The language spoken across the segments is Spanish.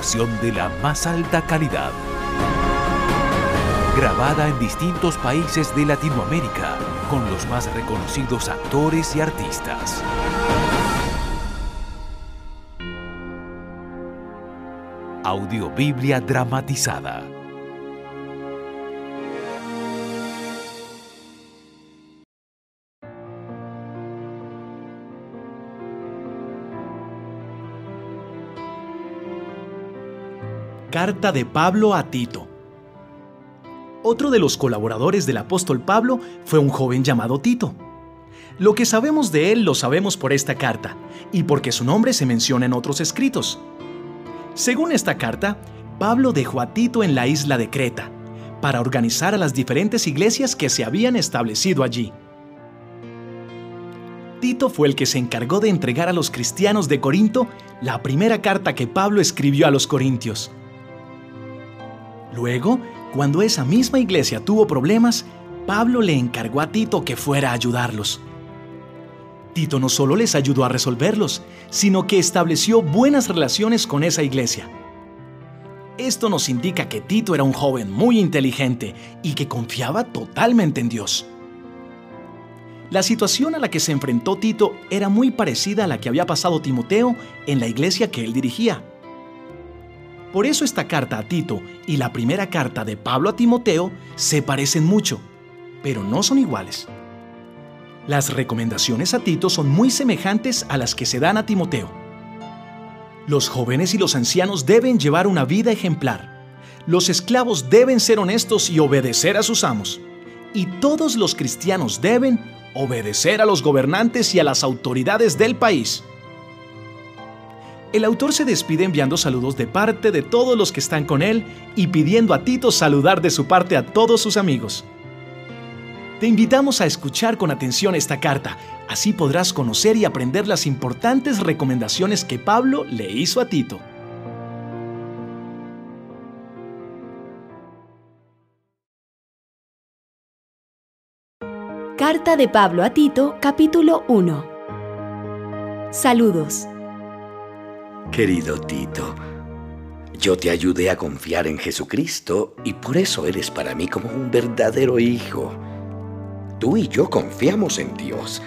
De la más alta calidad. Grabada en distintos países de Latinoamérica con los más reconocidos actores y artistas. Audiobiblia dramatizada. Carta de Pablo a Tito. Otro de los colaboradores del apóstol Pablo fue un joven llamado Tito. Lo que sabemos de él lo sabemos por esta carta y porque su nombre se menciona en otros escritos. Según esta carta, Pablo dejó a Tito en la isla de Creta para organizar a las diferentes iglesias que se habían establecido allí. Tito fue el que se encargó de entregar a los cristianos de Corinto la primera carta que Pablo escribió a los corintios. Luego, cuando esa misma iglesia tuvo problemas, Pablo le encargó a Tito que fuera a ayudarlos. Tito no solo les ayudó a resolverlos, sino que estableció buenas relaciones con esa iglesia. Esto nos indica que Tito era un joven muy inteligente y que confiaba totalmente en Dios. La situación a la que se enfrentó Tito era muy parecida a la que había pasado Timoteo en la iglesia que él dirigía. Por eso esta carta a Tito y la primera carta de Pablo a Timoteo se parecen mucho, pero no son iguales. Las recomendaciones a Tito son muy semejantes a las que se dan a Timoteo. Los jóvenes y los ancianos deben llevar una vida ejemplar. Los esclavos deben ser honestos y obedecer a sus amos. Y todos los cristianos deben obedecer a los gobernantes y a las autoridades del país. El autor se despide enviando saludos de parte de todos los que están con él y pidiendo a Tito saludar de su parte a todos sus amigos. Te invitamos a escuchar con atención esta carta, así podrás conocer y aprender las importantes recomendaciones que Pablo le hizo a Tito. Carta de Pablo a Tito, capítulo 1. Saludos. Querido Tito, yo te ayudé a confiar en Jesucristo y por eso eres para mí como un verdadero hijo. Tú y yo confiamos en Dios.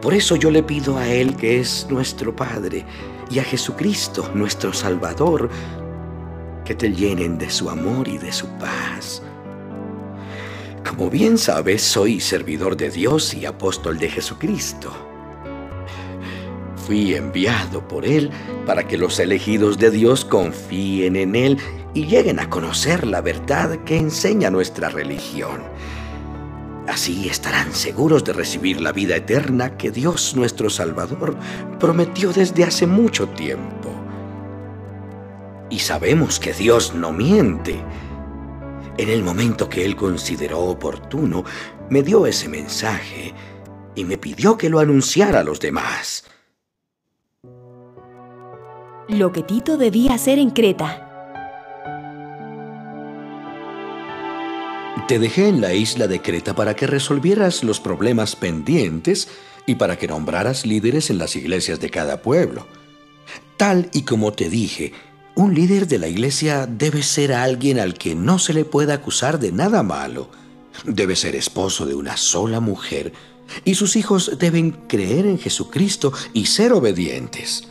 Por eso yo le pido a Él que es nuestro Padre y a Jesucristo, nuestro Salvador, que te llenen de su amor y de su paz. Como bien sabes, soy servidor de Dios y apóstol de Jesucristo fui enviado por Él para que los elegidos de Dios confíen en Él y lleguen a conocer la verdad que enseña nuestra religión. Así estarán seguros de recibir la vida eterna que Dios nuestro Salvador prometió desde hace mucho tiempo. Y sabemos que Dios no miente. En el momento que Él consideró oportuno, me dio ese mensaje y me pidió que lo anunciara a los demás lo que Tito debía hacer en Creta. Te dejé en la isla de Creta para que resolvieras los problemas pendientes y para que nombraras líderes en las iglesias de cada pueblo. Tal y como te dije, un líder de la iglesia debe ser alguien al que no se le pueda acusar de nada malo. Debe ser esposo de una sola mujer y sus hijos deben creer en Jesucristo y ser obedientes.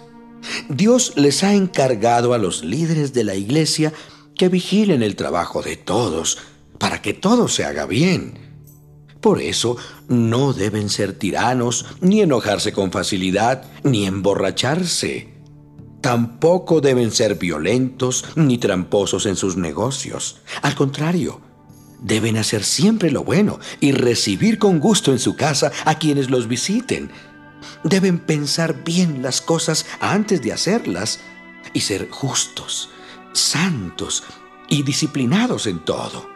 Dios les ha encargado a los líderes de la iglesia que vigilen el trabajo de todos para que todo se haga bien. Por eso no deben ser tiranos, ni enojarse con facilidad, ni emborracharse. Tampoco deben ser violentos ni tramposos en sus negocios. Al contrario, deben hacer siempre lo bueno y recibir con gusto en su casa a quienes los visiten. Deben pensar bien las cosas antes de hacerlas y ser justos, santos y disciplinados en todo.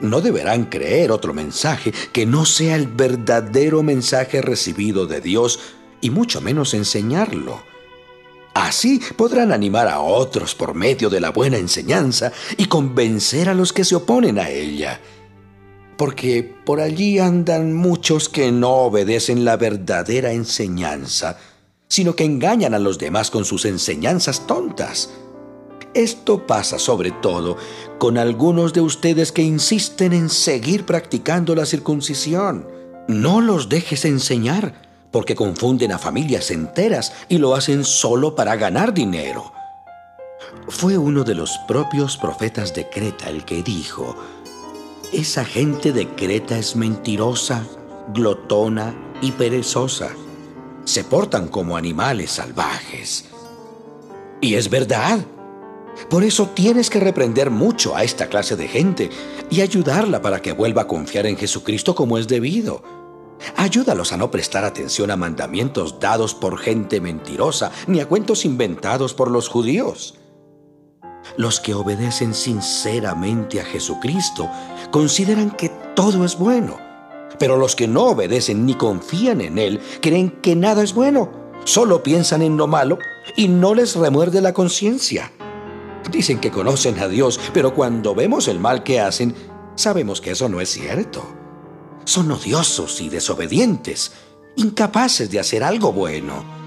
No deberán creer otro mensaje que no sea el verdadero mensaje recibido de Dios y mucho menos enseñarlo. Así podrán animar a otros por medio de la buena enseñanza y convencer a los que se oponen a ella. Porque por allí andan muchos que no obedecen la verdadera enseñanza, sino que engañan a los demás con sus enseñanzas tontas. Esto pasa sobre todo con algunos de ustedes que insisten en seguir practicando la circuncisión. No los dejes enseñar porque confunden a familias enteras y lo hacen solo para ganar dinero. Fue uno de los propios profetas de Creta el que dijo, esa gente de Creta es mentirosa, glotona y perezosa. Se portan como animales salvajes. Y es verdad. Por eso tienes que reprender mucho a esta clase de gente y ayudarla para que vuelva a confiar en Jesucristo como es debido. Ayúdalos a no prestar atención a mandamientos dados por gente mentirosa ni a cuentos inventados por los judíos. Los que obedecen sinceramente a Jesucristo consideran que todo es bueno, pero los que no obedecen ni confían en Él creen que nada es bueno, solo piensan en lo malo y no les remuerde la conciencia. Dicen que conocen a Dios, pero cuando vemos el mal que hacen, sabemos que eso no es cierto son odiosos y desobedientes, incapaces de hacer algo bueno.